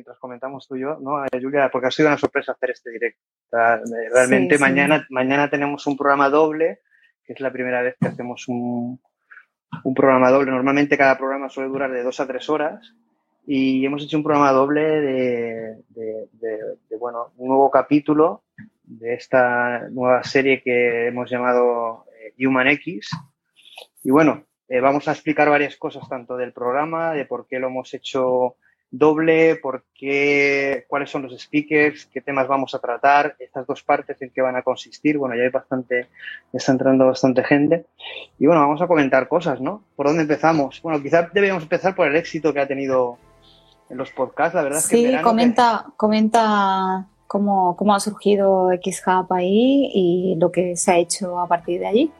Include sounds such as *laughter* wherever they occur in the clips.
mientras comentamos tú y yo, ¿no? Julia, porque ha sido una sorpresa hacer este directo. realmente mañana, mañana tenemos un programa doble, que es la primera vez que hacemos un, un programa doble. Normalmente cada programa suele durar de dos a tres horas y hemos hecho un programa doble de, de, bueno, un nuevo capítulo de esta nueva serie que hemos llamado eh, Human X. Y bueno, eh, vamos a explicar varias cosas, tanto del programa, de por qué lo hemos hecho doble, por qué, cuáles son los speakers, qué temas vamos a tratar, estas dos partes en qué van a consistir. Bueno, ya hay bastante, ya está entrando bastante gente. Y bueno, vamos a comentar cosas, ¿no? ¿Por dónde empezamos? Bueno, quizás deberíamos empezar por el éxito que ha tenido en los podcasts, la verdad es que... Sí, comenta, comenta cómo, cómo ha surgido XHub ahí y lo que se ha hecho a partir de allí.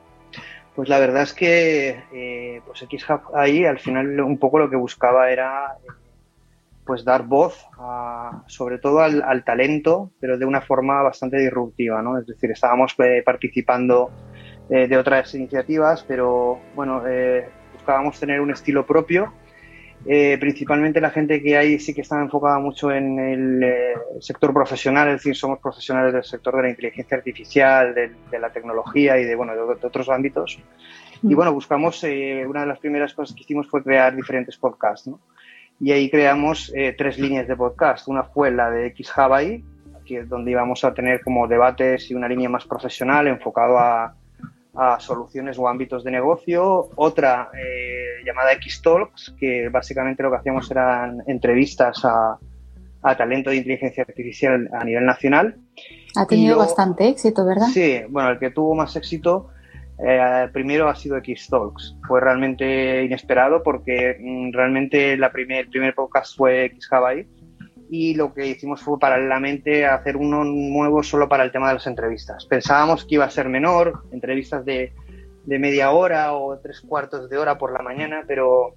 Pues la verdad es que eh, pues XHub ahí al final un poco lo que buscaba era pues dar voz sobre todo al, talento, pero de una forma bastante disruptiva, ¿no? Es decir, estábamos eh, participando eh, de otras iniciativas, pero bueno, buscábamos tener un estilo propio eh, principalmente la gente que hay sí que está enfocada mucho en el eh, sector profesional, es decir, somos profesionales del sector de la inteligencia artificial, de, la tecnología y de, bueno, de, otros ámbitos. Y mm. bueno, buscamos, eh, una de las primeras cosas que hicimos fue crear diferentes podcasts, ¿no? Y ahí creamos tres líneas de podcast. Una fue la de X Hawaii, donde íbamos a tener como debates y una línea más profesional enfocado a, a soluciones o ámbitos de negocio, otra eh, llamada X-Talks, que básicamente lo que hacíamos eran entrevistas a, talento de inteligencia artificial a nivel nacional. Ha tenido bastante éxito, ¿verdad? Sí, bueno, el que tuvo más éxito eh, primero ha sido X-Talks. Fue realmente inesperado porque mm, realmente la primer, el primer podcast fue X-Hawaii y lo que hicimos fue paralelamente hacer uno nuevo solo para el tema de las entrevistas. Pensábamos que iba a ser menor, entrevistas de, de media hora o tres cuartos de hora por la mañana, pero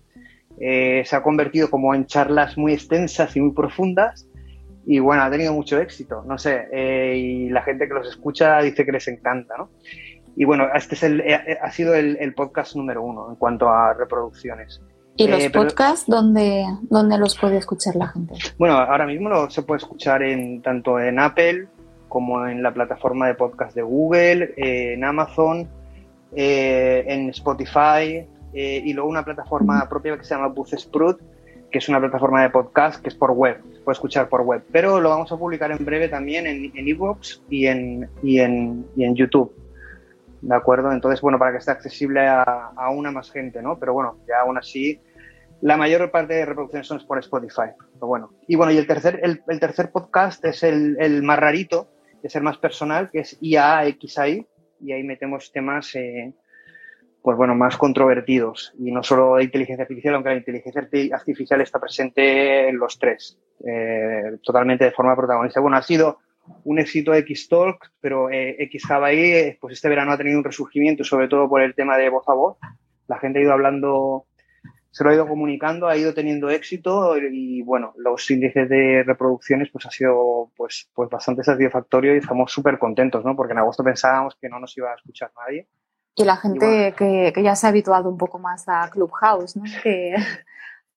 eh, se ha convertido como en charlas muy extensas y muy profundas y bueno, ha tenido mucho éxito, no sé, eh, y la gente que los escucha dice que les encanta, ¿no? Y bueno, este es el, eh, ha sido el, el podcast número uno en cuanto a reproducciones. ¿Y los eh, podcasts dónde, los puede escuchar la gente? Bueno, ahora mismo lo, se puede escuchar en tanto en Apple como en la plataforma de podcast de Google, eh, en Amazon, eh, en Spotify y luego una plataforma propia que se llama Buzzsprout, que es una plataforma de podcast que es por web, se puede escuchar por web. Pero lo vamos a publicar en breve también en, en y en, y en, y en YouTube. ¿De acuerdo? Entonces, bueno, para que esté accesible a, una más gente, ¿no? Pero bueno, ya aún así, la mayor parte de reproducciones son por Spotify, pero bueno. Y bueno, y el tercer, el, tercer podcast es el, más rarito, es el más personal, que es IAXI, y ahí metemos temas, eh, pues bueno, más controvertidos, y no solo de inteligencia artificial, aunque la inteligencia artificial está presente en los tres, eh, totalmente de forma protagonista. Bueno, ha sido un éxito X-Talk, pero eh, X Hawaii, pues este verano ha tenido un resurgimiento, sobre todo por el tema de voz a voz. La gente ha ido hablando, se lo ha ido comunicando, ha ido teniendo éxito y, bueno, los índices de reproducciones pues ha sido pues, pues bastante satisfactorio y estamos súper contentos, ¿no? Porque en agosto pensábamos que no nos iba a escuchar nadie. Y la gente que, ya se ha habituado un poco más a Clubhouse, ¿no? Que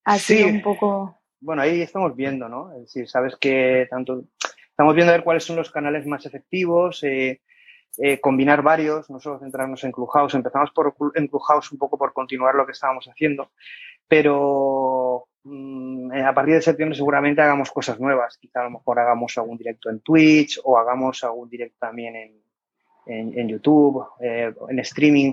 ha sido un poco... Bueno, ahí estamos viendo, ¿no? Es decir, sabes que tanto Estamos viendo a ver cuáles son los canales más efectivos, eh, eh, combinar varios, no solo centrarnos en Clubhouse. Empezamos por, en Clubhouse un poco por continuar lo que estábamos haciendo, pero mm, a partir de septiembre seguramente hagamos cosas nuevas. Quizá a lo mejor hagamos algún directo en Twitch o hagamos algún directo también en, YouTube, eh, en streaming.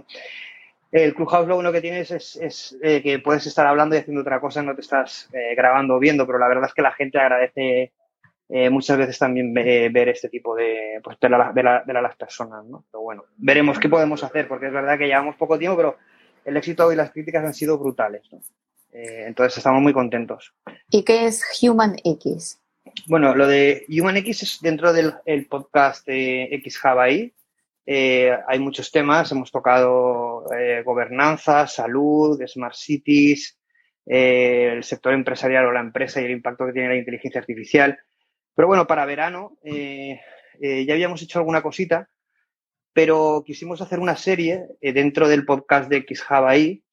El Clubhouse lo uno que tienes es, que puedes estar hablando y haciendo otra cosa, no te estás grabando o viendo, pero la verdad es que la gente agradece eh, muchas veces también ver este tipo de, pues, de, las personas, ¿no? Pero bueno, veremos qué podemos hacer, porque es verdad que llevamos poco tiempo, pero el éxito y las críticas han sido brutales, ¿no? Eh, entonces estamos muy contentos. ¿Y qué es Human X? Bueno, lo de Human X es dentro del podcast de X Hawaii. Eh, hay muchos temas, hemos tocado gobernanza, salud, smart cities, el sector empresarial o la empresa y el impacto que tiene la inteligencia artificial. Pero bueno, para verano eh, eh, ya habíamos hecho alguna cosita, pero quisimos hacer una serie eh, dentro del podcast de X Hawaii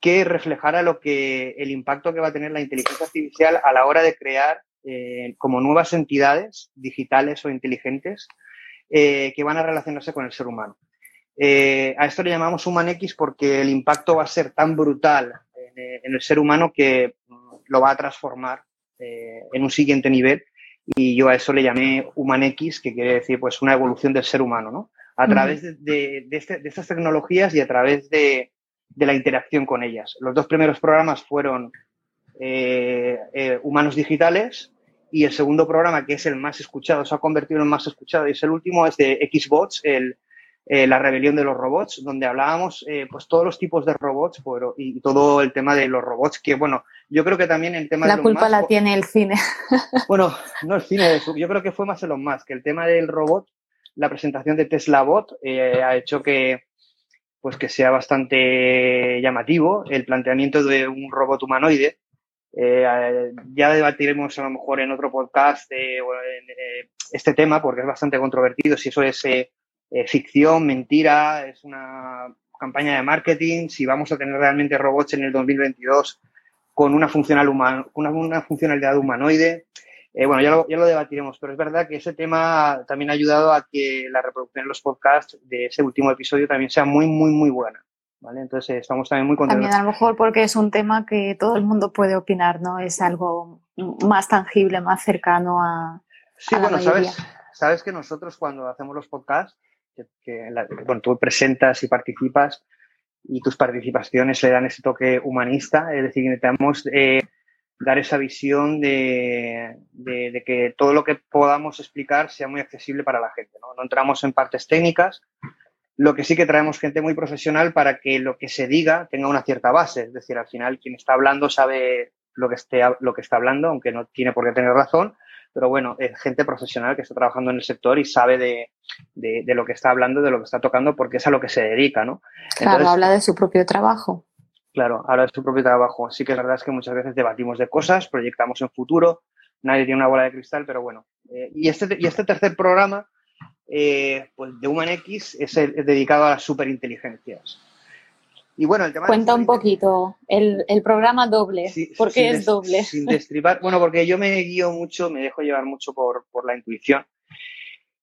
que reflejara lo que el impacto que va a tener la inteligencia artificial a la hora de crear como nuevas entidades digitales o inteligentes que van a relacionarse con el ser humano. a esto le llamamos X porque el impacto va a ser tan brutal en, el ser humano que mm, lo va a transformar en un siguiente nivel y yo a eso le llamé X, que quiere decir pues una evolución del ser humano, ¿no? A través de, este, de, estas tecnologías y a través de, la interacción con ellas. Los dos primeros programas fueron eh, eh, Humanos Digitales y el segundo programa, que es el más escuchado, se ha convertido en el más escuchado y es el último, es de Xbots, el, eh, la rebelión de los robots, donde hablábamos pues todos los tipos de robots y, todo el tema de los robots, que bueno, yo creo que también el tema la de... Culpa la tiene el cine. *laughs* Bueno, no el cine, yo creo que fue más Elon Musk, que el tema del robot, la presentación de Tesla Bot ha hecho que pues que sea bastante llamativo el planteamiento de un robot humanoide eh, ya debatiremos a lo mejor en otro podcast eh, eh, este tema porque es bastante controvertido, si eso es ficción, mentira, es una campaña de marketing, si vamos a tener realmente robots en el 2022 con una, funcional una, funcionalidad humanoide. bueno, ya lo, ya lo, debatiremos, pero es verdad que ese tema también ha ayudado a que la reproducción de los podcasts de ese último episodio también sea muy, muy, muy buena. Entonces estamos también muy contentos. También a lo mejor porque es un tema que todo el mundo puede opinar, ¿no? Es algo más tangible, más cercano a. Sí, bueno, sabes, sabes que nosotros cuando hacemos los podcasts, que, bueno, tú presentas y participas y tus participaciones le dan ese toque humanista, es decir, necesitamos eh, dar esa visión de, de, que todo lo que podamos explicar sea muy accesible para la gente, ¿no? No entramos en partes técnicas, lo que sí que traemos gente muy profesional para que lo que se diga tenga una cierta base. Es decir, al final quien está hablando sabe lo que, esté, lo que está hablando, aunque no tiene por qué tener razón. Pero bueno, es gente profesional que está trabajando en el sector y sabe de, lo que está hablando, de lo que está tocando, porque es a lo que se dedica, ¿no? Claro, habla de su propio trabajo. Claro, habla de su propio trabajo. Sí que es verdad es que muchas veces debatimos de cosas, proyectamos en futuro, nadie tiene una bola de cristal, pero bueno. Eh, y, este, y este tercer programa eh, pues de X es, dedicado a las superinteligencias. Y bueno, el tema Cuenta un poquito, el, programa doble, ¿por qué es doble? Sin destribar, *laughs* bueno, porque yo me guío mucho, me dejo llevar mucho por, la intuición.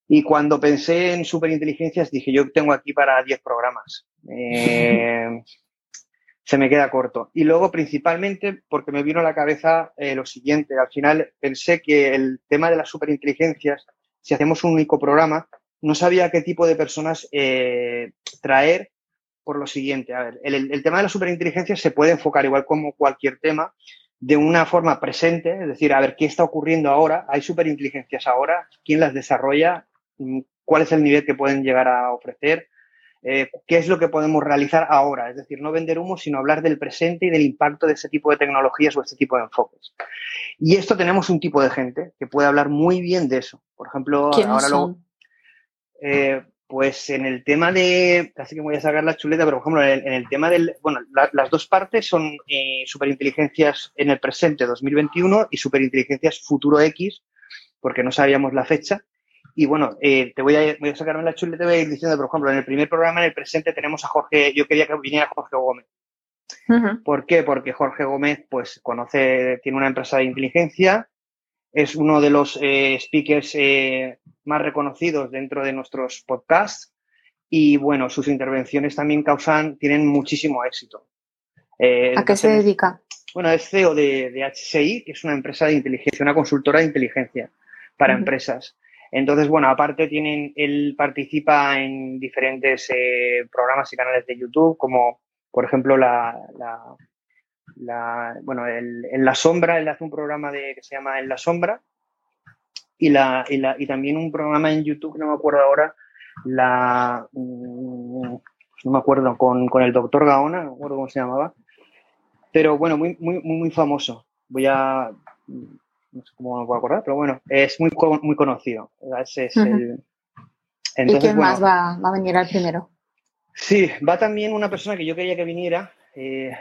Y cuando pensé en superinteligencias dije, yo tengo aquí para 10 programas. Eh, *laughs* se me queda corto. Y luego, principalmente, porque me vino a la cabeza eh, lo siguiente. Al final pensé que el tema de las superinteligencias si hacemos un único programa, no sabía qué tipo de personas eh, traer por lo siguiente. A ver, el, tema de la superinteligencia se puede enfocar igual como cualquier tema de una forma presente, es decir, a ver qué está ocurriendo ahora, hay superinteligencias ahora, quién las desarrolla, mm, cuál es el nivel que pueden llegar a ofrecer, eh, qué es lo que podemos realizar ahora. Es decir, no vender humo, sino hablar del presente y del impacto de ese tipo de tecnologías o este tipo de enfoques. Y esto tenemos un tipo de gente que puede hablar muy bien de eso. Por ejemplo, ahora luego. Eh, pues en el tema de, casi que voy a sacar la chuleta, pero por ejemplo, en el, tema del, bueno, las dos partes son eh, superinteligencias en el presente 2021 y superinteligencias futuro X, porque no sabíamos la fecha. Y bueno, eh, te voy a, voy a sacarme la chuleta y voy a ir diciendo, por ejemplo, en el primer programa, en el presente, tenemos a Jorge, yo quería que viniera Jorge Gómez. ¿Por qué? Porque Jorge Gómez, pues, conoce, tiene una empresa de inteligencia, es uno de los eh, speakers eh, más reconocidos dentro de nuestros podcasts y, bueno, sus intervenciones también causan, tienen muchísimo éxito. ¿A qué se dedica? Bueno, es CEO de, de, HCI, que es una empresa de inteligencia, una consultora de inteligencia para empresas. Entonces, bueno, aparte tienen, él participa en diferentes eh, programas y canales de YouTube, como por ejemplo la, la, bueno, el, en La Sombra, él hace un programa de, que se llama En la Sombra, y, la, y, la, y también un programa en YouTube, no me acuerdo ahora, la, mm, no me acuerdo, con, con el doctor Gaona, no me acuerdo cómo se llamaba, pero bueno, muy, muy, muy famoso. Voy a, no sé cómo me puedo acordar, pero bueno, es muy, muy conocido. ¿Y quién más va, a venir al primero? Sí, va también una persona que yo quería que viniera, eh,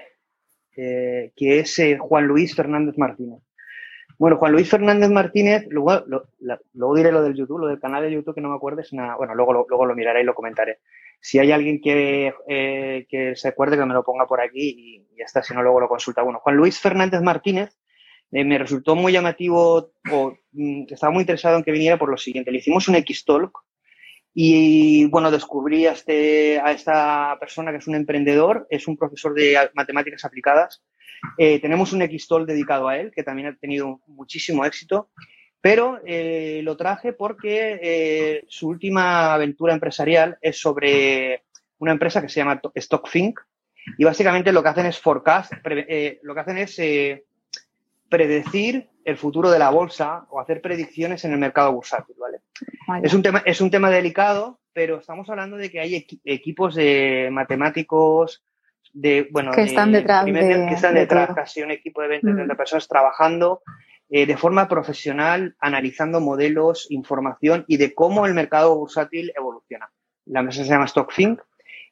eh, que es eh, Juan Luis Fernández Martínez. Bueno, Juan Luis Fernández Martínez, luego, luego diré lo del YouTube, lo del canal de YouTube que no me acuerdo, es una, bueno, luego, luego lo miraré y lo comentaré. Si hay alguien que, que se acuerde, que me lo ponga por aquí y ya está, si no, luego lo consulta. Bueno, Juan Luis Fernández Martínez me resultó muy llamativo o mm, estaba muy interesado en que viniera por lo siguiente. Le hicimos un X-Talk y, bueno, descubrí a, este, a esta persona que es un emprendedor, es un profesor de matemáticas aplicadas. Eh, tenemos un X-Talk dedicado a él, que también ha tenido muchísimo éxito. Pero eh, lo traje porque eh, su última aventura empresarial es sobre una empresa que se llama StockFink y básicamente lo que hacen es forecast, lo que hacen es predecir el futuro de la bolsa o hacer predicciones en el mercado bursátil, ¿vale? Es, un tema, es un tema delicado, pero estamos hablando de que hay equipos de matemáticos, de, bueno, que están detrás, de, que están detrás casi un equipo de 20, 30 mm. personas trabajando eh, de forma profesional, analizando modelos, información y de cómo el mercado bursátil evoluciona. La empresa se llama StockFink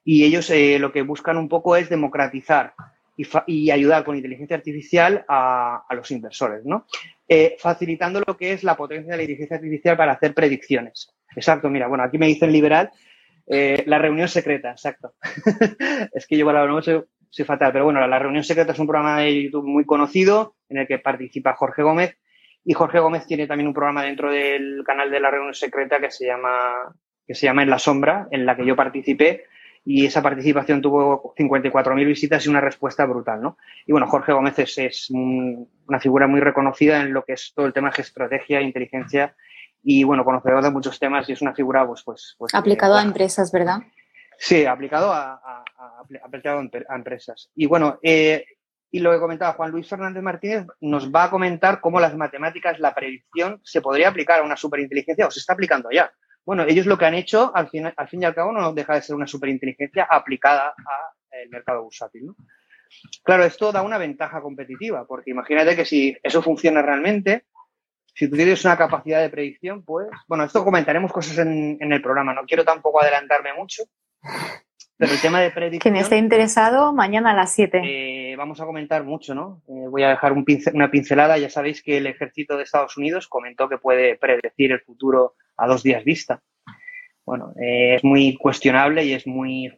y ellos eh, lo que buscan un poco es democratizar y, ayudar con inteligencia artificial a, los inversores, ¿no? Eh, facilitando lo que es la potencia de la inteligencia artificial para hacer predicciones. Exacto, mira, bueno, aquí me dicen liberal, eh, la reunión secreta, exacto. *laughs* es que yo para la soy, soy fatal, pero bueno, la reunión secreta es un programa de YouTube muy conocido en el que participa Jorge Gómez y Jorge Gómez tiene también un programa dentro del canal de la reunión secreta que se llama que se llama En la sombra, en la que yo participé y esa participación tuvo 54.000 visitas y una respuesta brutal, ¿no? Y bueno, Jorge Gómez es, una figura muy reconocida en lo que es todo el tema de estrategia, inteligencia y bueno, conocedor de muchos temas y es una figura pues... pues, pues aplicado a empresas, ¿verdad? Sí, aplicado a, aplicado a empresas. Y bueno, eh, y lo que comentaba Juan Luis Fernández Martínez nos va a comentar cómo las matemáticas, la predicción, se podría aplicar a una superinteligencia o se está aplicando ya. Bueno, ellos lo que han hecho, al fin, y al cabo, no deja de ser una superinteligencia aplicada al mercado bursátil. ¿no? Claro, esto da una ventaja competitiva, porque imagínate que si eso funciona realmente, si tú tienes una capacidad de predicción, pues, bueno, esto comentaremos cosas en, el programa, no quiero tampoco adelantarme mucho, pero el tema de predicción... Quien esté interesado, mañana a las 7. Eh, vamos a comentar mucho, ¿no? Eh, voy a dejar una pincelada, ya sabéis que el ejército de Estados Unidos comentó que puede predecir el futuro a dos días vista. Bueno, eh, es muy cuestionable y es muy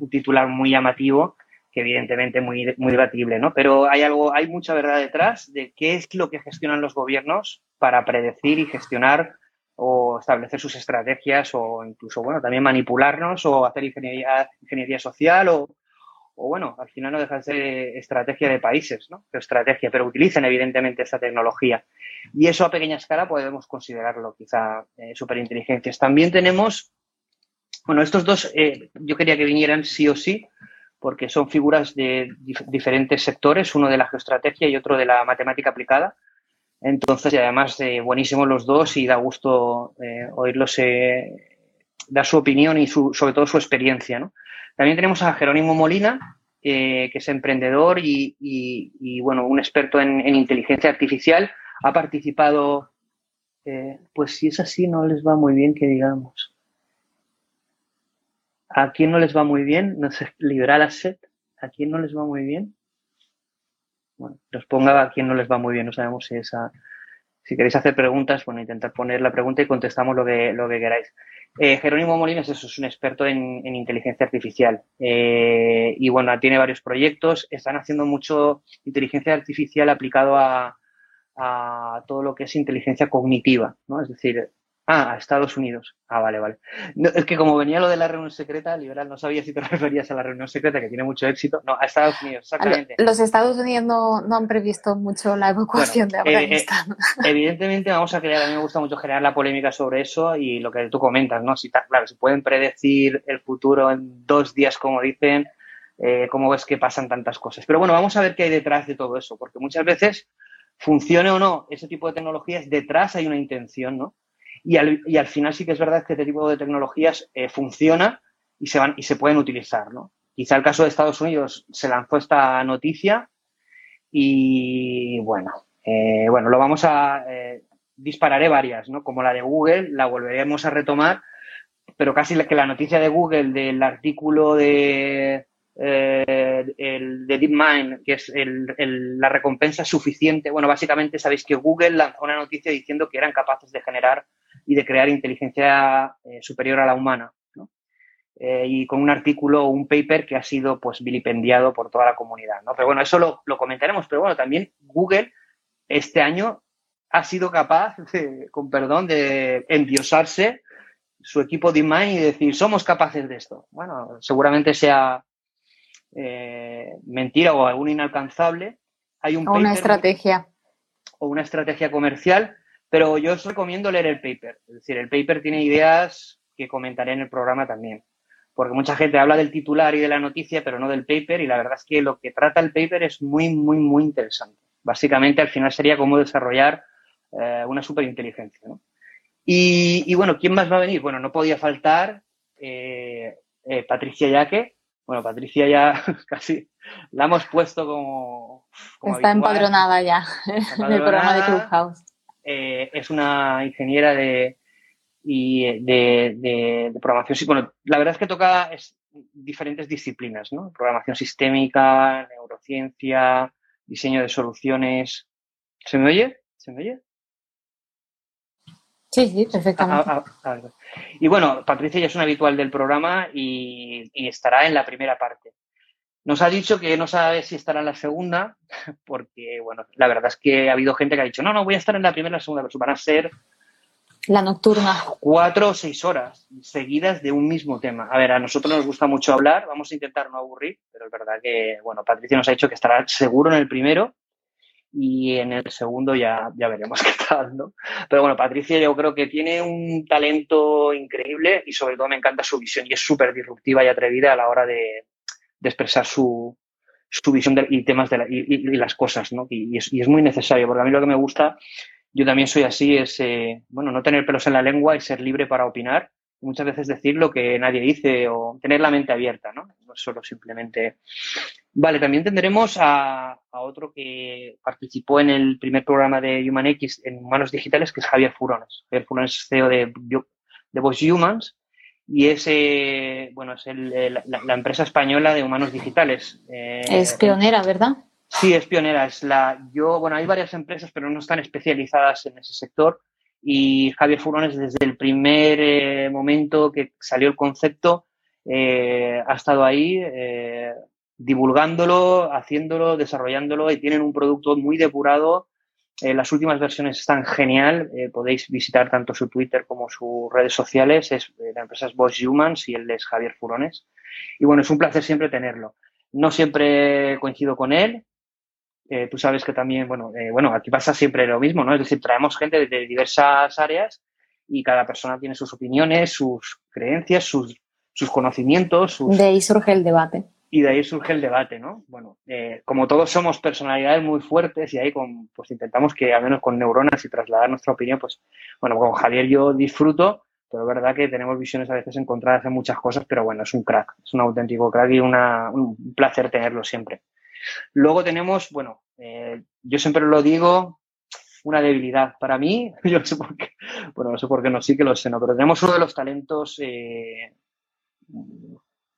un titular muy llamativo que evidentemente muy, muy debatible, ¿no? Pero hay algo, hay mucha verdad detrás de qué es lo que gestionan los gobiernos para predecir y gestionar o establecer sus estrategias o incluso, bueno, también manipularnos o hacer ingeniería, ingeniería social o, o bueno, al final no deja de ser estrategia de países, ¿no? Estrategia, pero utilicen evidentemente esta tecnología. Y eso a pequeña escala podemos considerarlo quizá eh, superinteligencias. También tenemos, bueno, estos dos eh, yo quería que vinieran sí o sí, porque son figuras de diferentes sectores, uno de la geoestrategia y otro de la matemática aplicada. Entonces, y además, eh, buenísimos los dos y da gusto oírlos dar su opinión y su, sobre todo su experiencia, ¿no? También tenemos a Jerónimo Molina, eh, que es emprendedor y, bueno, un experto en, inteligencia artificial. Ha participado, eh, pues si es así, no les va muy bien que digamos. ¿A quién no les va muy bien? No sé, Liberal Asset. ¿A quién no les va muy bien? Bueno, los ponga a quién no les va muy bien. No sabemos si esa. Si queréis hacer preguntas, bueno, intentar poner la pregunta y contestamos lo que, lo que queráis. Eh, Jerónimo Molinas eso, es un experto en, inteligencia artificial eh, y bueno, tiene varios proyectos. Están haciendo mucho inteligencia artificial aplicado a, a todo lo que es inteligencia cognitiva, ¿no? Es decir, Ah, a Estados Unidos. Ah, vale, vale. es que como venía lo de la reunión secreta, liberal, no sabía si te *laughs* referías a la reunión secreta, que tiene mucho éxito. No, a Estados Unidos, exactamente. Los Estados Unidos no, no han previsto mucho la evacuación de eh, Afganistán. Eh, *laughs* evidentemente vamos a crear, a mí me gusta mucho generar la polémica sobre eso y lo que tú comentas, ¿no? Si, claro, si pueden predecir el futuro en dos días, como dicen, eh, cómo ves que pasan tantas cosas. Pero bueno, vamos a ver qué hay detrás de todo eso, porque muchas veces, funcione o no ese tipo de tecnologías, detrás hay una intención, ¿no? Y al, y al final sí que es verdad que este tipo de tecnologías eh, funciona y se, van, y se pueden utilizar, ¿no? Quizá el caso de Estados Unidos se lanzó esta noticia y bueno, eh, bueno, lo vamos a eh, dispararé varias, ¿no? Como la de Google, la volveremos a retomar, pero casi que la noticia de Google del artículo de eh, el de DeepMind, que es la recompensa suficiente. Bueno, básicamente sabéis que Google lanzó una noticia diciendo que eran capaces de generar y de crear inteligencia eh, superior a la humana. Eh, y con un artículo o un paper que ha sido pues vilipendiado por toda la comunidad. ¿no? Pero bueno, eso lo, comentaremos. Pero bueno, también Google este año ha sido capaz, con perdón, de endiosarse su equipo de DeepMind y decir, somos capaces de esto. Bueno, seguramente sea eh, mentira o algún inalcanzable. Hay un o una estrategia. O una estrategia comercial, pero yo os recomiendo leer el paper. Es decir, el paper tiene ideas que comentaré en el programa también. Porque mucha gente habla del titular y de la noticia, pero no del paper, y la verdad es que lo que trata el paper es muy, muy, muy interesante. Básicamente, al final sería cómo desarrollar eh, una superinteligencia. ¿no? Y, bueno, ¿quién más va a venir? Bueno, no podía faltar eh, eh, Patricia Yaque. Bueno, Patricia ya *laughs* casi la hemos puesto como. Está empadronada ya *laughs* en el programa de Clubhouse. Es una ingeniera de, y de, programación. Bueno, la verdad es que toca diferentes disciplinas, ¿no? Programación sistémica, neurociencia, diseño de soluciones. ¿Se me oye? ¿Se me oye? Sí, sí, perfectamente. Ah, ah, ah, y bueno, Patricia ya es una habitual del programa y, estará en la primera parte. Nos ha dicho que no sabe si estará en la segunda, *laughs* porque, bueno, la verdad es que ha habido gente que ha dicho, no, no, voy a estar en la primera y la segunda, pero van a ser... La nocturna. Cuatro o seis horas seguidas de un mismo tema. A ver, a nosotros nos gusta mucho hablar, vamos a intentar no aburrir, pero es verdad que, bueno, Patricia nos ha dicho que estará seguro en el primero y en el segundo ya, ya veremos *laughs* qué tal, ¿no? Pero bueno, Patricia yo creo que tiene un talento increíble y sobre todo me encanta su visión y es súper disruptiva y atrevida a la hora de, expresar su, su visión y temas de y, las cosas, ¿no? Y, es, y, es, muy necesario, porque a mí lo que me gusta, yo también soy así, es, eh, bueno, no tener pelos en la lengua y ser libre para opinar muchas veces decir lo que nadie dice o tener la mente abierta, ¿no? No solo simplemente. Vale, también tendremos a, otro que participó en el primer programa de HumanX en Humanos Digitales, que es Javier Furones. Javier Furones es CEO de, de Voice Humans y es, eh, bueno, es la, empresa española de humanos digitales. Eh, es pionera, ¿verdad? Sí, es pionera. Es la, yo, bueno, hay varias empresas, pero no están especializadas en ese sector y Javier Furones desde el primer eh, momento que salió el concepto eh, ha estado ahí eh, divulgándolo, haciéndolo, desarrollándolo y tienen un producto muy depurado. Las últimas versiones están genial. podéis visitar tanto su Twitter como sus redes sociales. Es, la empresa es Voice Humans y él es Javier Furones. Y bueno, es un placer siempre tenerlo. No siempre coincido con él, eh, tú sabes que también, bueno, eh, bueno, aquí pasa siempre lo mismo, ¿no? Es decir, traemos gente de, diversas áreas y cada persona tiene sus opiniones, sus creencias, sus, sus conocimientos. De ahí surge el debate. Y de ahí surge el debate, ¿no? Bueno, eh, como todos somos personalidades muy fuertes y ahí con, pues intentamos que al menos con neuronas y trasladar nuestra opinión, pues, bueno, con Javier yo disfruto, pero es verdad que tenemos visiones a veces encontradas en muchas cosas, pero bueno, es un crack, es un auténtico crack y una, un placer tenerlo siempre. Luego tenemos, bueno, eh, yo siempre lo digo, una debilidad para mí, *laughs* yo no sé por qué, bueno, no sé por qué no, sí que lo sé, ¿no? pero tenemos uno de los talentos, eh,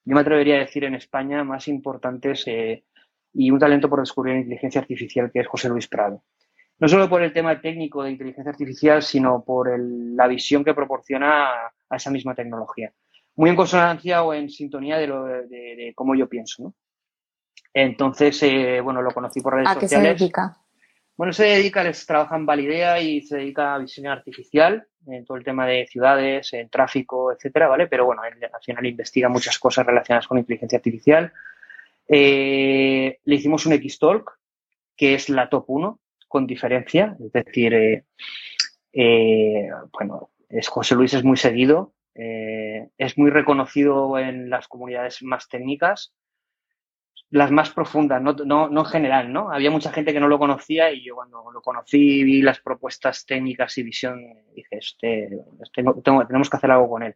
yo me atrevería a decir en España, más importantes eh, y un talento por descubrir inteligencia artificial que es José Luis Prado. No solo por el tema técnico de inteligencia artificial, sino por la visión que proporciona a, esa misma tecnología. Muy en consonancia o en sintonía de, lo, de, de cómo yo pienso, ¿no? Entonces, eh, bueno, lo conocí por redes sociales. ¿A qué se dedica? Bueno, se dedica, les trabaja en Validea y se dedica a visión artificial, en todo el tema de ciudades, en tráfico, etcétera, ¿vale? Pero bueno, al final investiga muchas cosas relacionadas con inteligencia artificial. Eh, le hicimos un X-Talk, que es la top 1, con diferencia, es decir, eh, bueno, es, José Luis es muy seguido, es muy reconocido en las comunidades más técnicas, las más profundas, no, no, no en general, ¿no? Había mucha gente que no lo conocía y yo cuando lo conocí vi las propuestas técnicas y visión, dije, este, este tenemos que hacer algo con él.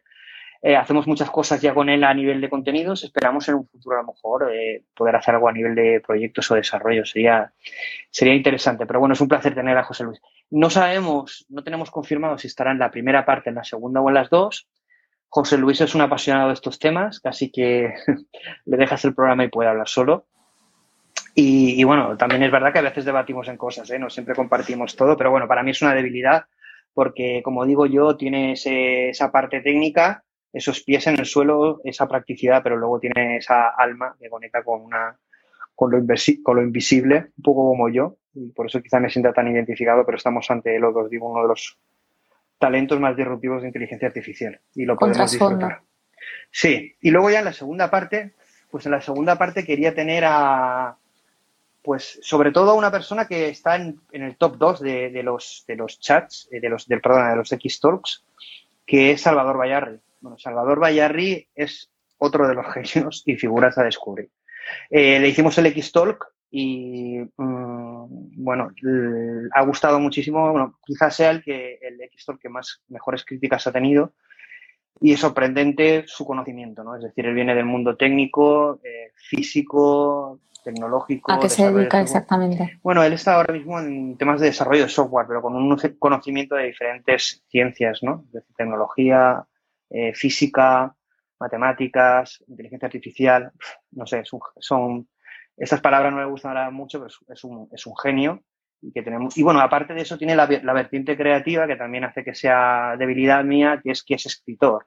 Eh, hacemos muchas cosas ya con él a nivel de contenidos, esperamos en un futuro a lo mejor eh, poder hacer algo a nivel de proyectos o desarrollo, sería, sería interesante, pero bueno, es un placer tener a José Luis. No sabemos, no tenemos confirmado si estará en la primera parte, en la segunda o en las dos, José Luis es un apasionado de estos temas, casi que *laughs* le dejas el programa y puede hablar solo. Y, bueno, también es verdad que a veces debatimos en cosas, ¿eh? no siempre compartimos todo, pero bueno, para mí es una debilidad porque, como digo yo, tiene esa parte técnica, esos pies en el suelo, esa practicidad, pero luego tiene esa alma que conecta con, lo, con lo invisible, un poco como yo. y por eso quizá me sienta tan identificado, pero estamos ante lo que digo, uno de los talentos más disruptivos de inteligencia artificial y lo podemos disfrutar. Sí, y luego ya en la segunda parte, pues en la segunda parte quería tener a, pues sobre todo a una persona que está en, el top 2 de, los, de los chats, eh, de los, del, perdón, de los X-Talks, que es Salvador Bayarri. Bueno, Salvador Bayarri es otro de los *laughs* genios y figuras a descubrir. Eh, le hicimos el X-Talk y mm, bueno, ha gustado muchísimo. Bueno, quizás sea el que el X-Talk que más mejores críticas ha tenido y es sorprendente su conocimiento, ¿no? Es decir, él viene del mundo técnico, eh, físico, tecnológico. ¿A qué se dedica exactamente? Bueno, él está ahora mismo en temas de desarrollo de software, pero con un conocimiento de diferentes ciencias, ¿no? Es decir, tecnología, eh, física, matemáticas, inteligencia artificial, no sé, son estas palabras no me gustan ahora mucho, pero es, un, es un genio y que tenemos. Y bueno, aparte de eso, tiene la, vertiente creativa que también hace que sea debilidad mía, que es que es escritor.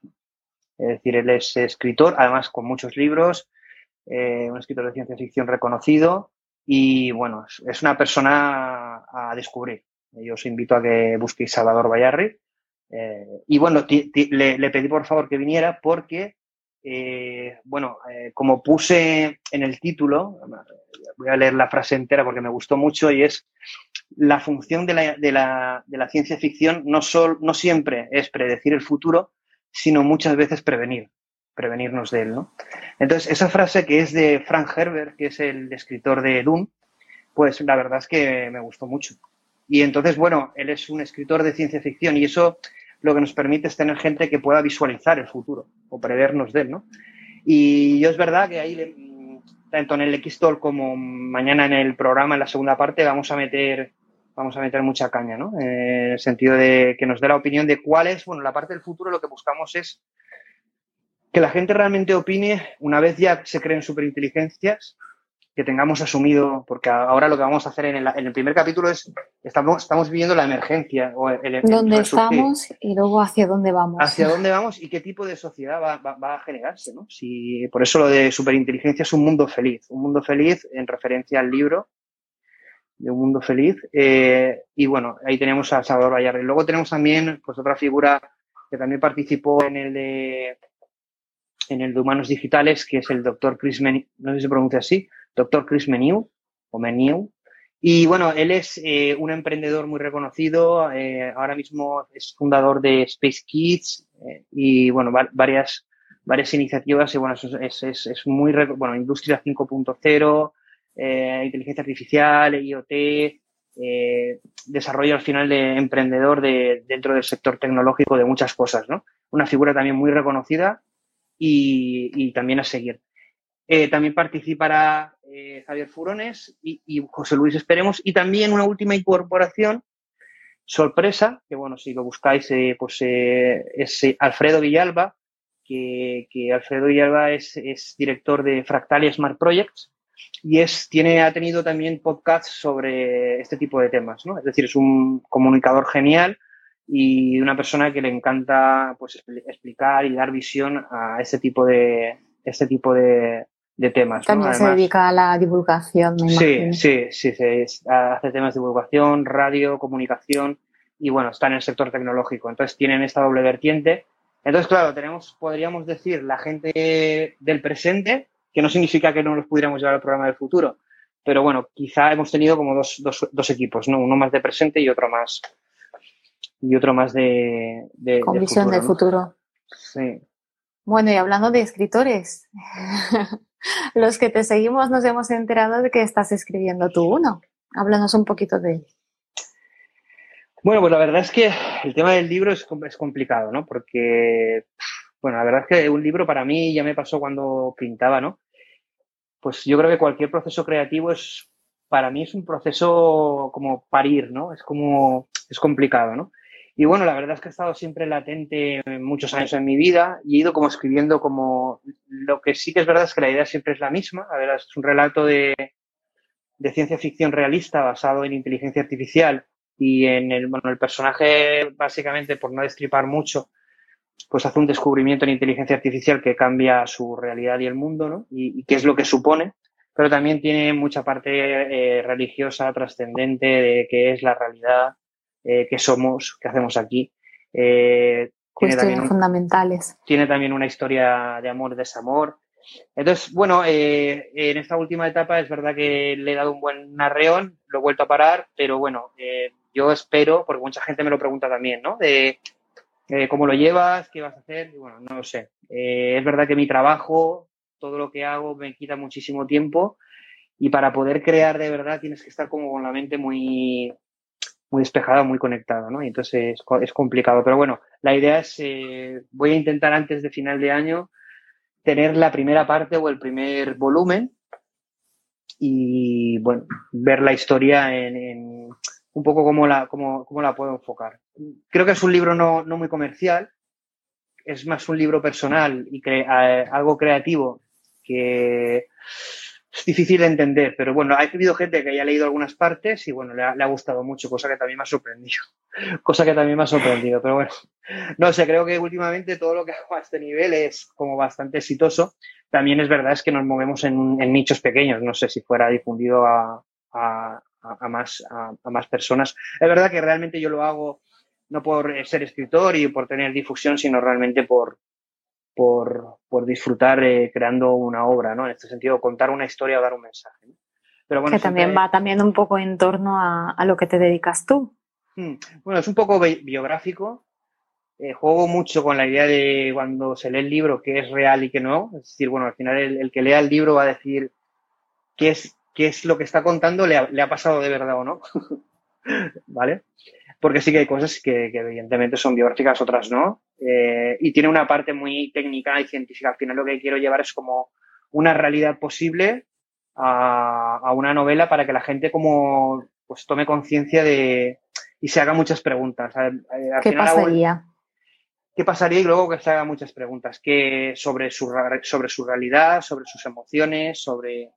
Es decir, él es escritor, además con muchos libros, eh, un escritor de ciencia ficción reconocido y bueno, es, una persona a descubrir. Yo os invito a que busquéis Salvador Bayarri. Eh, y bueno, le, le, pedí por favor que viniera porque eh, bueno, eh, como puse en el título, voy a leer la frase entera porque me gustó mucho y es la función de la, ciencia ficción no, sol, no siempre es predecir el futuro, sino muchas veces prevenir, prevenirnos de él. ¿no? Entonces, esa frase que es de Frank Herbert, que es el escritor de Dune, pues la verdad es que me gustó mucho. Y entonces, bueno, él es un escritor de ciencia ficción y eso lo que nos permite es tener gente que pueda visualizar el futuro o prevernos de él, ¿no? Y yo es verdad que ahí, tanto en el X-Talk como mañana en el programa, en la segunda parte, vamos a meter vamos a meter mucha caña, ¿no? En el sentido de que nos dé la opinión de cuál es, bueno, la parte del futuro lo que buscamos es que la gente realmente opine, una vez ya se creen superinteligencias, que tengamos asumido, porque ahora lo que vamos a hacer en el, primer capítulo es, estamos, estamos viviendo la emergencia. O el, ¿Dónde estamos y luego hacia dónde vamos? Hacia dónde vamos y qué tipo de sociedad va, a generarse, ¿no? Si, por eso lo de superinteligencia es un mundo feliz, un mundo feliz en referencia al libro de un mundo feliz. Eh, y bueno, ahí tenemos a Salvador Vallarre. Luego tenemos también, pues otra figura que también participó en el de en el de humanos digitales, que es el doctor Chris Meni, no sé si se pronuncia así, doctor Chris Meniu, o Meniu. Y bueno, él es eh, un emprendedor muy reconocido, eh, ahora mismo es fundador de Space Kids eh, y bueno, varias, varias iniciativas y bueno, es, es, es muy, bueno, Industria 5.0, inteligencia artificial, IoT, desarrollo al final de emprendedor de, dentro del sector tecnológico de muchas cosas, ¿no? Una figura también muy reconocida y, y también a seguir. también participará eh, Javier Furones y, José Luis Esperemos. Y también una última incorporación, sorpresa, que bueno, si lo buscáis, eh, pues eh, es Alfredo Villalba, que, Alfredo Villalba es, director de Fractal y Smart Projects y es, tiene, ha tenido también podcasts sobre este tipo de temas, ¿no? Es decir, es un comunicador genial y una persona que le encanta pues explicar y dar visión a este tipo de este tipo de, de temas. También se dedica a la divulgación. sí, sí, sí, hace temas de divulgación, radio, comunicación y bueno, está en el sector tecnológico. Entonces tienen esta doble vertiente. Entonces, claro, tenemos, podríamos decir, la gente del presente, que no significa que no los pudiéramos llevar al programa del futuro, pero bueno, quizá hemos tenido como dos, dos, dos equipos, ¿no? Uno más de presente y otro más y otro más de, de con visión del futuro. Sí. Bueno, y hablando de escritores, los que te seguimos nos hemos enterado de que estás escribiendo tú uno. Háblanos un poquito de él. Bueno, pues la verdad es que el tema del libro es, es complicado, ¿no? Porque, bueno, la verdad es que un libro para mí ya me pasó cuando pintaba, ¿no? Pues yo creo que cualquier proceso creativo es, para mí es un proceso como parir, ¿no? Es como, es complicado, ¿no? Y bueno, la verdad es que ha estado siempre latente muchos años en mi vida y he ido como escribiendo como lo que sí que es verdad es que la idea siempre es la misma. A ver, es un relato de, de ciencia ficción realista basado en inteligencia artificial y en el, bueno, el personaje básicamente, por no destripar mucho, pues hace un descubrimiento en inteligencia artificial que cambia su realidad y el mundo, ¿no? Y, y qué es lo que supone. pero también tiene mucha parte eh, religiosa, trascendente, de qué es la realidad, eh, qué somos, qué hacemos aquí. Eh, Cuestiones fundamentales. Tiene también una historia de amor, desamor. Entonces, bueno, eh, en esta última etapa es verdad que le he dado un buen arreón, lo he vuelto a parar, pero bueno, eh, yo espero, porque mucha gente me lo pregunta también, ¿no? De eh, cómo lo llevas, qué vas a hacer, bueno, no lo sé. es verdad que mi trabajo, todo lo que hago me quita muchísimo tiempo y para poder crear de verdad tienes que estar como con la mente muy, muy despejada, muy conectada, ¿no? Y entonces es, complicado. Pero bueno, la idea es, voy a intentar antes de final de año tener la primera parte o el primer volumen y bueno, ver la historia en, un poco cómo la, cómo, la puedo enfocar. Creo que es un libro no, no muy comercial, es más un libro personal y algo creativo que es difícil de entender, pero bueno, ha habido gente que haya leído algunas partes y bueno, le ha, gustado mucho, cosa que también me ha sorprendido. *laughs* Cosa que también me ha sorprendido, pero bueno, no sé, creo que últimamente todo lo que hago a este nivel es como bastante exitoso. También es verdad es que nos movemos en, nichos pequeños, no sé si fuera difundido a, más, a más personas. Es verdad que realmente yo lo hago no por ser escritor y por tener difusión, sino realmente por, por, disfrutar eh, creando una obra, ¿no? En este sentido, contar una historia o dar un mensaje. Pero bueno, que también va también un poco en torno a, lo que te dedicas tú. Hmm. Bueno, es un poco biográfico. Eh, juego mucho con la idea de cuando se lee el libro qué es real y qué no. Es decir, bueno, al final el, que lea el libro va a decir qué es, qué es lo que está contando, le ha, le ha pasado de verdad o no. *laughs* ¿Vale? Porque sí que hay cosas que, evidentemente son biográficas, otras no. Eh, y tiene una parte muy técnica y científica. Al final lo que quiero llevar es como una realidad posible a, una novela para que la gente como pues tome conciencia de y se haga muchas preguntas. Eh, ¿Qué pasaría? ¿Qué pasaría? Y luego que se haga muchas preguntas que sobre su, sobre su realidad, sobre sus emociones, sobre...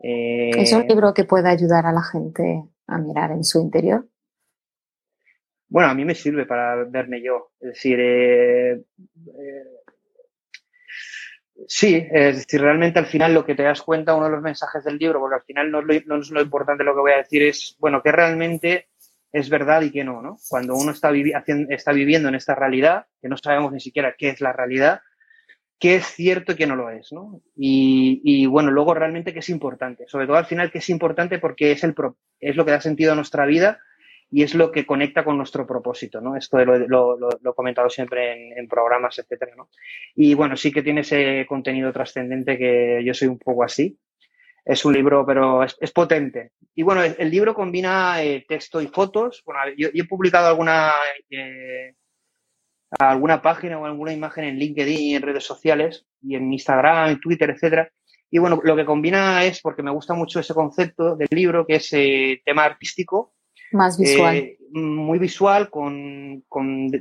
Eh, ¿Es un libro que pueda ayudar a la gente a mirar en su interior? Bueno, a mí me sirve para verme yo. Es decir, eh, eh, sí, es decir, realmente al final lo que te das cuenta, uno de los mensajes del libro, porque al final no es lo, importante lo que voy a decir, es, bueno, que realmente es verdad y que no, ¿no? Cuando uno está, está viviendo en esta realidad, que no sabemos ni siquiera qué es la realidad, qué es cierto y qué no lo es, ¿no? Y, bueno, luego realmente qué es importante, sobre todo al final qué es importante porque es, el, es lo que da sentido a nuestra vida y es lo que conecta con nuestro propósito, ¿no? Esto lo, lo, he comentado siempre en, programas, etcétera, ¿no? Y bueno, sí que tiene ese contenido trascendente que yo soy un poco así. Es un libro, pero es, potente. Y bueno, el, libro combina eh, texto y fotos. Bueno, yo, he publicado alguna, eh, alguna página o alguna imagen en LinkedIn en redes sociales y en Instagram, en Twitter, etcétera. Y bueno, lo que combina es, porque me gusta mucho ese concepto del libro, que es eh, tema artístico, más visual. Eh, muy visual, con,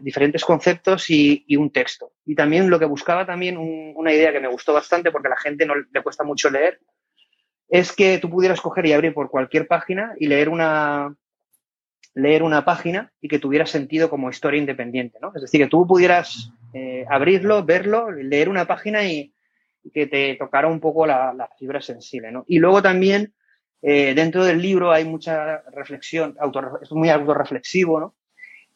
diferentes conceptos y, un texto. Y también lo que buscaba también, una idea que me gustó bastante, porque a la gente no le cuesta mucho leer, es que tú pudieras coger y abrir por cualquier página y leer una, leer una página y que tuviera sentido como historia independiente, ¿no? Es decir, que tú pudieras eh, abrirlo, verlo, leer una página y, que te tocara un poco la, la, fibra sensible, ¿no? Y luego también eh, dentro del libro hay mucha reflexión, es muy autorreflexivo, ¿no?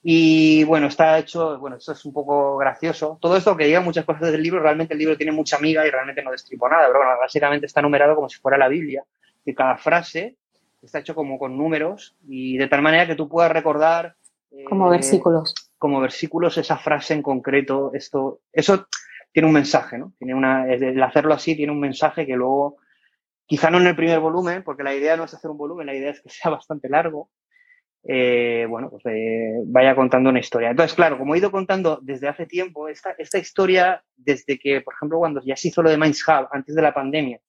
Y bueno, está hecho, bueno, esto es un poco gracioso. Todo esto que diga muchas cosas del libro, realmente el libro tiene mucha amiga y realmente no destripo nada, pero bueno, básicamente está numerado como si fuera la Biblia, que cada frase está hecho como con números y de tal manera que tú puedas recordar. como eh, versículos. Como versículos, esa frase en concreto, esto, eso tiene un mensaje, ¿no? Tiene una, el hacerlo así tiene un mensaje que luego Quizá no en el primer volumen, porque la idea no es hacer un volumen, la idea es que *laughs* sea bastante largo. Eh, bueno, pues eh, vaya contando una historia. Entonces, claro, como he ido contando desde hace tiempo, esta, esta historia, desde que, por ejemplo, cuando ya se hizo lo de Minds Hub, antes de la pandemia,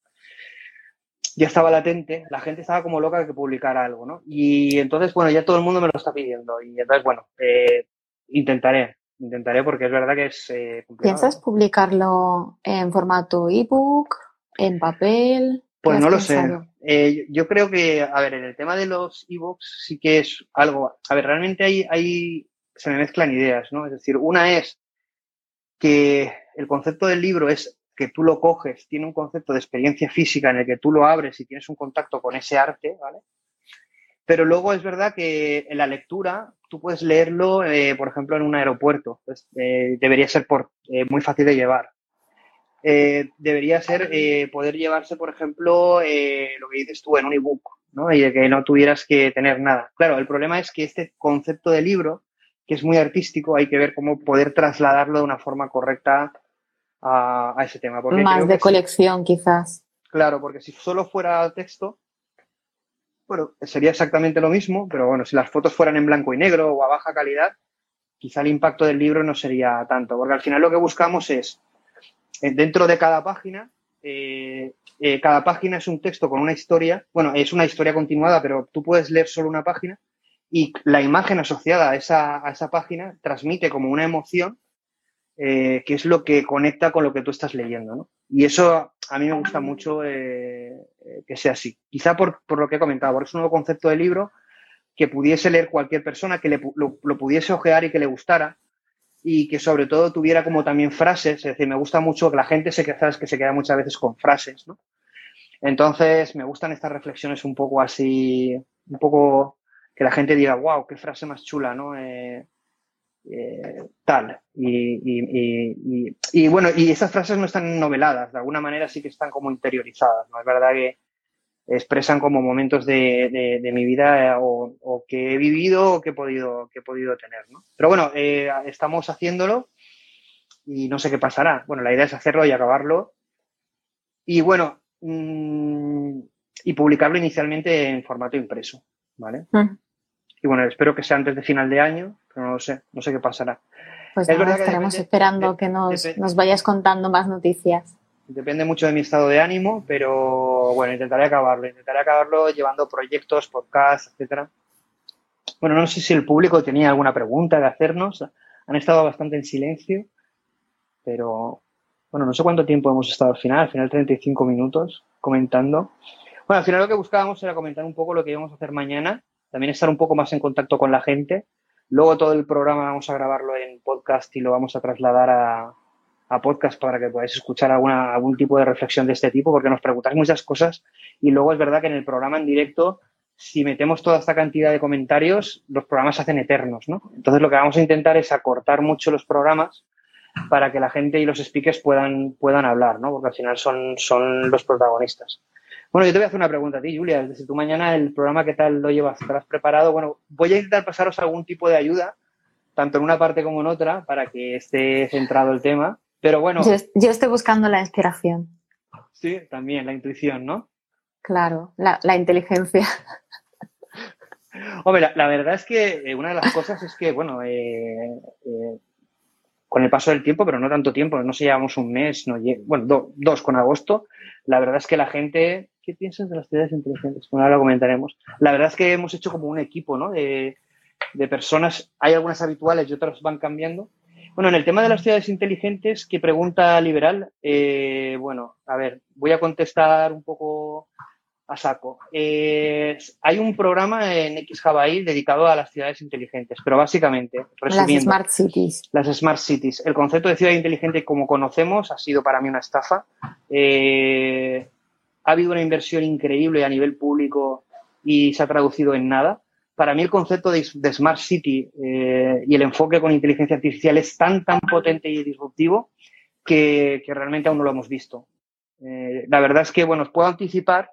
ya estaba latente, la gente estaba como loca de que publicara algo, ¿no? Y entonces, bueno, ya todo el mundo me lo está pidiendo. Y entonces, bueno, eh, intentaré, intentaré porque es verdad que es ¿Piensas publicarlo en formato ebook, en papel? Pues no lo sé. Eh, yo creo que, a ver, en el tema de los ebooks sí que es algo. A ver, realmente hay, hay, se me mezclan ideas, ¿no? Es decir, una es que el concepto del libro es que tú lo coges, tiene un concepto de experiencia física en el que tú lo abres y tienes un contacto con ese arte, ¿vale? Pero luego es verdad que en la lectura tú puedes leerlo, eh, por ejemplo, en un aeropuerto. Entonces, eh, debería ser por, eh, muy fácil de llevar. Debería ser poder llevarse, por ejemplo, lo que dices tú en un ebook, ¿no? Y de que no tuvieras que tener nada. Claro, el problema es que este concepto de libro, que es muy artístico, hay que ver cómo poder trasladarlo de una forma correcta a, ese tema. Más de colección, quizás. Claro, porque si solo fuera texto, bueno, sería exactamente lo mismo, pero bueno, si las fotos fueran en blanco y negro o a baja calidad, quizá el impacto del libro no sería tanto, porque al final lo que buscamos es, eh, dentro de cada página, eh, eh, cada página es un texto con una historia, bueno, es una historia continuada, pero tú puedes leer solo una página y la imagen asociada a esa, a esa página transmite como una emoción que es lo que conecta con lo que tú estás leyendo, ¿no? Y eso a mí me gusta mucho eh, eh, que sea así. Quizá por, lo que he comentado, porque es un nuevo concepto de libro que pudiese leer cualquier persona, que lo, pudiese ojear y que le gustara y que sobre todo tuviera como también frases, es decir, me gusta mucho que la gente se queda, que se queda muchas veces con frases, ¿no? Entonces, me gustan estas reflexiones un poco así, un poco que la gente diga, wow, qué frase más chula, ¿no? Eh, eh, tal. Y, bueno, y esas frases no están noveladas, de alguna manera sí que están como interiorizadas, ¿no? Es verdad que expresan como momentos de, mi vida eh, o, que he vivido o que he podido, que he podido tener, ¿no? Pero bueno, eh, estamos haciéndolo y no sé qué pasará. Bueno, la idea es hacerlo y acabarlo. Y bueno, mm, y publicarlo inicialmente en formato impreso, ¿vale? Mm. Y bueno, espero que sea antes de final de año, pero no lo sé, no sé qué pasará. Pues nada, estaremos esperando que nos, vayas contando más noticias. Depende mucho de mi estado de ánimo, pero bueno, intentaré acabarlo. Intentaré acabarlo llevando proyectos, podcasts, etcétera. Bueno, no sé si el público tenía alguna pregunta de hacernos. Han estado bastante en silencio, pero bueno, no sé cuánto tiempo hemos estado al final, al final 35 minutos comentando. Bueno, al final lo que buscábamos era comentar un poco lo que íbamos a hacer mañana también estar un poco más en contacto con la gente. Luego todo el programa vamos a grabarlo en podcast y lo vamos a trasladar a, podcast para que podáis escuchar alguna, algún tipo de reflexión de este tipo, porque nos preguntáis muchas cosas y luego es verdad que en el programa en directo, si metemos toda esta cantidad de comentarios, los programas se hacen eternos, ¿no? Entonces lo que vamos a intentar es acortar mucho los programas para que la gente y los speakers puedan, puedan hablar, ¿no? Porque al final son, son los protagonistas. Bueno, yo te voy a hacer una pregunta a ti, Julia. Desde tú mañana el programa, ¿qué tal lo llevas? ¿Te has preparado? Bueno, voy a intentar pasaros algún tipo de ayuda, tanto en una parte como en otra, para que esté centrado el tema. Pero bueno. Yo, estoy buscando la inspiración. Sí, también, la intuición, ¿no? Claro, la, inteligencia. *laughs* Hombre, la, verdad es que eh, una de las cosas es que, bueno, eh, eh, con el paso del tiempo, pero no tanto tiempo, no sé, llevamos un mes, no, bueno, dos con agosto, la verdad es que la gente ¿qué piensas de las ciudades inteligentes? Bueno, ahora lo comentaremos. La verdad es que hemos hecho como un equipo, ¿no? De, personas, hay algunas habituales y otras van cambiando. Bueno, en el tema de las ciudades inteligentes, que pregunta Liberal, eh, bueno, a ver, voy a contestar un poco a saco. Eh, hay un programa en X dedicado a las ciudades inteligentes, pero básicamente, resumiendo. Las Smart Cities. Las Smart Cities. El concepto de ciudad inteligente, como conocemos, ha sido para mí una estafa. Eh, ha habido una inversión increíble a nivel público y se ha traducido en nada. Para mí el concepto de, Smart City eh, y el enfoque con inteligencia artificial es tan, tan potente y disruptivo que, realmente aún no lo hemos visto. Eh, la verdad es que, bueno, os puedo anticipar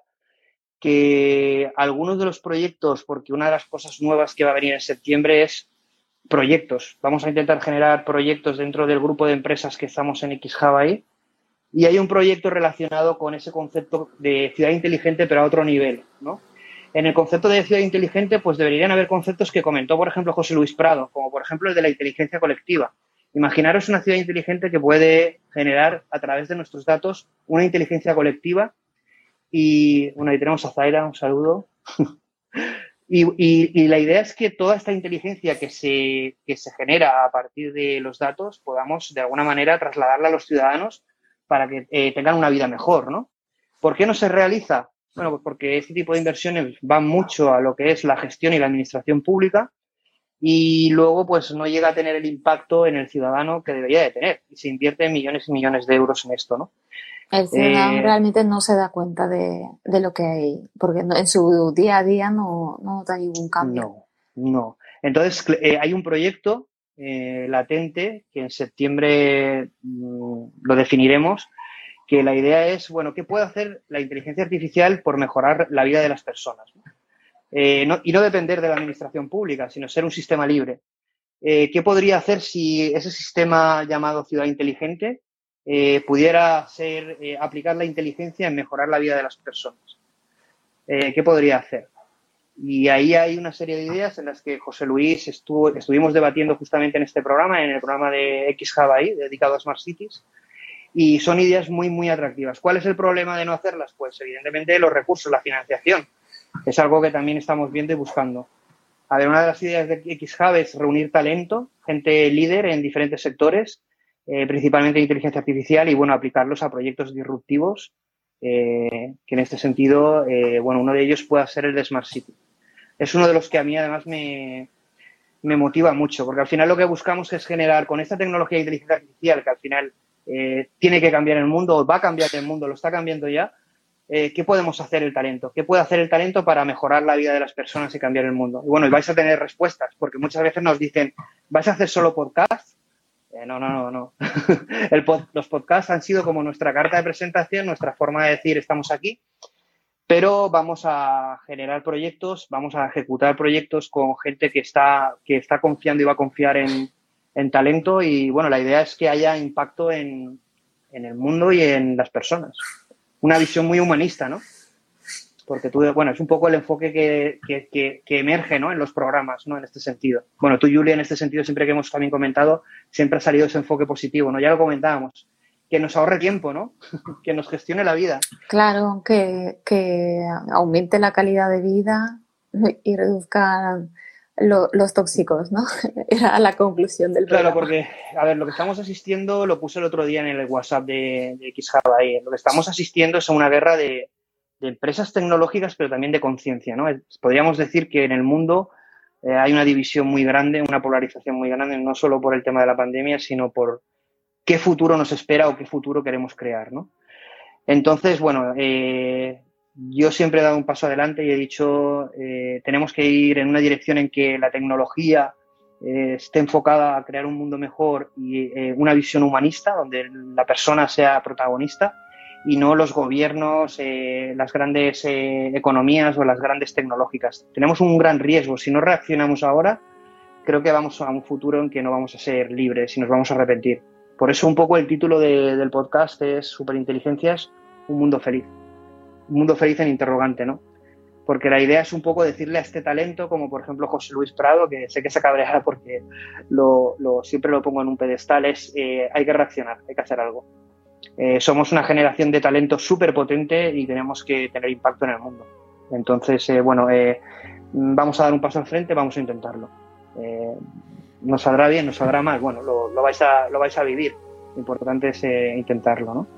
que algunos de los proyectos, porque una de las cosas nuevas que va a venir en septiembre es proyectos. Vamos a intentar generar proyectos dentro del grupo de empresas que estamos en XHub ahí y hay un proyecto relacionado con ese concepto de ciudad inteligente, pero a otro nivel, ¿no? En el concepto de ciudad inteligente, pues deberían haber conceptos que comentó, por ejemplo, José Luis Prado, como por ejemplo el de la inteligencia colectiva. Imaginaros una ciudad inteligente que puede generar a través de nuestros datos una inteligencia colectiva. Y bueno, ahí tenemos a Zaira, un saludo. *laughs* y, la idea es que toda esta inteligencia que se, que se genera a partir de los datos podamos de alguna manera trasladarla a los ciudadanos para que eh, tengan una vida mejor, ¿no? ¿Por qué no se realiza? Bueno, pues porque este tipo de inversiones van mucho a lo que es la gestión y la administración pública y luego pues no llega a tener el impacto en el ciudadano que debería de tener y se invierte millones y millones de euros en esto, ¿no? El ciudadano eh, realmente no se da cuenta de, lo que hay, porque en su día a día no, no da ningún cambio. No, no. Entonces eh, hay un proyecto eh, latente que en septiembre mm, lo definiremos, que la idea es, bueno, ¿qué puede hacer la inteligencia artificial por mejorar la vida de las personas? Eh, y no depender de la administración pública, sino ser un sistema libre. Eh, ¿Qué podría hacer si ese sistema llamado ciudad inteligente eh, pudiera ser aplicar la inteligencia en mejorar la vida de las personas? ¿Qué podría hacer? Y ahí hay una serie de ideas en las que José Luis estuvimos debatiendo justamente en este programa, en el programa de XHabai, dedicado a Smart Cities, y son ideas muy, muy atractivas. ¿Cuál es el problema de no hacerlas? Pues evidentemente los recursos, la financiación es algo que también estamos viendo y buscando. A ver, una de las ideas de XHub es reunir talento, gente líder en diferentes sectores, eh, principalmente inteligencia artificial, y bueno, aplicarlos a proyectos disruptivos, eh, que en este sentido, eh, bueno, uno de ellos pueda ser el de Smart City. Es uno de los que a mí además me, me motiva mucho, porque al final lo que buscamos es generar con esta tecnología de inteligencia artificial, que al final tiene que cambiar el mundo, va a cambiar el mundo, lo está cambiando ya, eh, ¿qué podemos hacer el talento? ¿Qué puede hacer el talento para mejorar la vida de las personas y cambiar el mundo? Y bueno, vais a tener respuestas, porque muchas veces nos dicen, ¿vais a hacer solo podcast? Eh, no, no, no, no. *laughs* los podcasts han sido como nuestra carta de presentación, nuestra forma de decir estamos aquí, pero vamos a generar proyectos, vamos a ejecutar proyectos con gente que está, que está confiando y va a confiar en, talento y bueno, la idea es que haya impacto en el mundo y en las personas una visión muy humanista, ¿no? Porque tú, bueno, es un poco el enfoque que, emerge, ¿no? En los programas, ¿no? En este sentido. Bueno, tú, Julia, en este sentido, siempre que hemos también comentado, siempre ha salido ese enfoque positivo, ¿no? Ya lo comentábamos. Que nos ahorre tiempo, ¿no? *laughs* que nos gestione la vida. Claro, que, que aumente la calidad de vida y reduzca los tóxicos, ¿no? *laughs* Era la conclusión del programa. Claro, porque, a ver, lo que estamos asistiendo, lo puse el otro día en el WhatsApp de, de ahí, lo que estamos asistiendo es a una guerra de, empresas tecnológicas, pero también de conciencia, ¿no? Podríamos decir que en el mundo eh, hay una división muy grande, una polarización muy grande, no solo por el tema de la pandemia, sino por qué futuro nos espera o qué futuro queremos crear, ¿no? Entonces, bueno, eh, yo siempre he dado un paso adelante y he dicho, eh, tenemos que ir en una dirección en que la tecnología eh, esté enfocada a crear un mundo mejor y eh, una visión humanista, donde la persona sea protagonista y no los gobiernos, las grandes economías o las grandes tecnológicas. Tenemos un gran riesgo. Si no reaccionamos ahora, creo que vamos a un futuro en que no vamos a ser libres y nos vamos a arrepentir. Por eso un poco el título del podcast es Superinteligencias, un mundo feliz mundo feliz en interrogante, ¿no? Porque la idea es un poco decirle a este talento, como por ejemplo José Luis Prado, que sé que se cabreará porque lo, siempre lo pongo en un pedestal, es eh, hay que reaccionar, hay que hacer algo. Eh, somos una generación de talento súper potente y tenemos que tener impacto en el mundo. Entonces, eh, bueno, vamos a dar un paso al frente, vamos a intentarlo. nos saldrá bien, nos saldrá mal, bueno, lo, vais, a, lo vais a vivir. Lo importante es intentarlo, ¿no?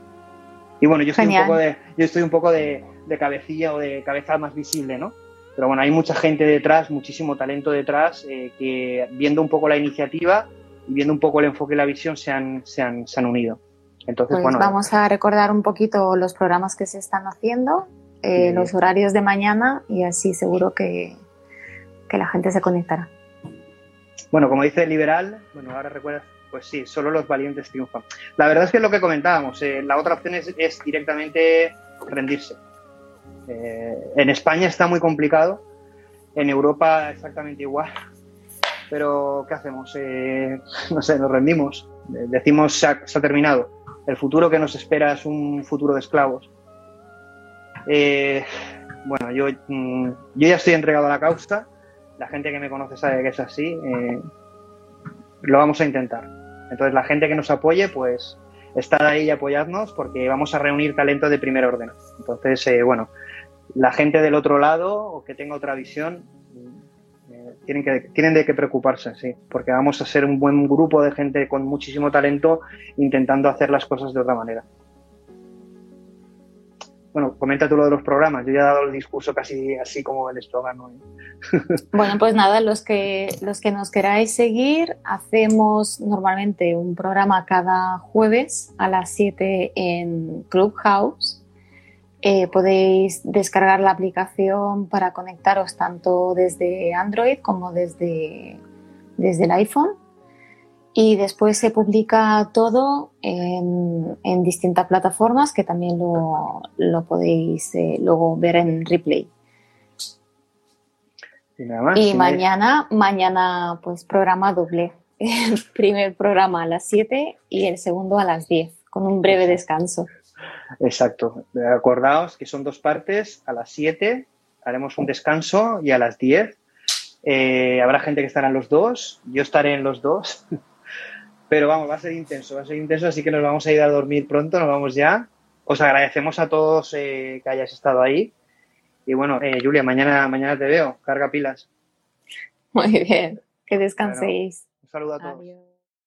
Y bueno, yo estoy un poco, de, yo estoy un poco de, cabecilla o de cabeza más visible, ¿no? Pero bueno, hay mucha gente detrás, muchísimo talento detrás, eh, que viendo un poco la iniciativa y viendo un poco el enfoque y la visión se han, se han, se han unido. Entonces, pues bueno, vamos a recordar un poquito los programas que se están haciendo, eh, los horarios de mañana y así seguro que, que la gente se conectará. Bueno, como dice el liberal, bueno, ahora recuerdas pues sí, solo los valientes triunfan. La verdad es que es lo que comentábamos. Eh, la otra opción es, directamente rendirse. Eh, en España está muy complicado, en Europa exactamente igual. Pero, ¿qué hacemos? Eh, *laughs* no sé, nos rendimos. decimos, se ha, terminado. El futuro que nos espera es un futuro de esclavos. bueno, mm, yo ya estoy entregado a la causa. La gente que me conoce sabe que es así. lo vamos a intentar. Entonces, la gente que nos apoye, pues estar ahí y apoyarnos porque vamos a reunir talento de primer orden. Entonces, eh, bueno, la gente del otro lado o que tenga otra visión eh, tienen, que, tienen de qué preocuparse, sí, porque vamos a ser un buen grupo de gente con muchísimo talento intentando hacer las cosas de otra manera. Bueno, comenta tú lo de los programas. Yo ya he dado el discurso casi así como el eslogan. *laughs* Bueno, pues nada, los que, los que nos queráis seguir, hacemos normalmente un programa cada jueves a las 7 en Clubhouse. Eh, podéis descargar la aplicación para conectaros tanto desde Android como desde, desde el iPhone y después se publica todo en, distintas plataformas que también lo, podéis eh, luego ver en replay. Y, mañana, mañana pues programa doble. *laughs* El primer programa a las 7 y el segundo a las 10, con un breve descanso. Exacto. Acordaos que son dos partes. A las 7 haremos un descanso y a las 10 eh, habrá gente que estará en los dos. Yo estaré en los dos. *laughs* Pero vamos, va a ser intenso, va a ser intenso, así que nos vamos a ir a dormir pronto, nos vamos ya. Os agradecemos a todos eh, que hayas estado ahí. Y bueno, eh, Julia, mañana, mañana te veo. Carga pilas. Muy bien, que descanséis. un saludo a todos.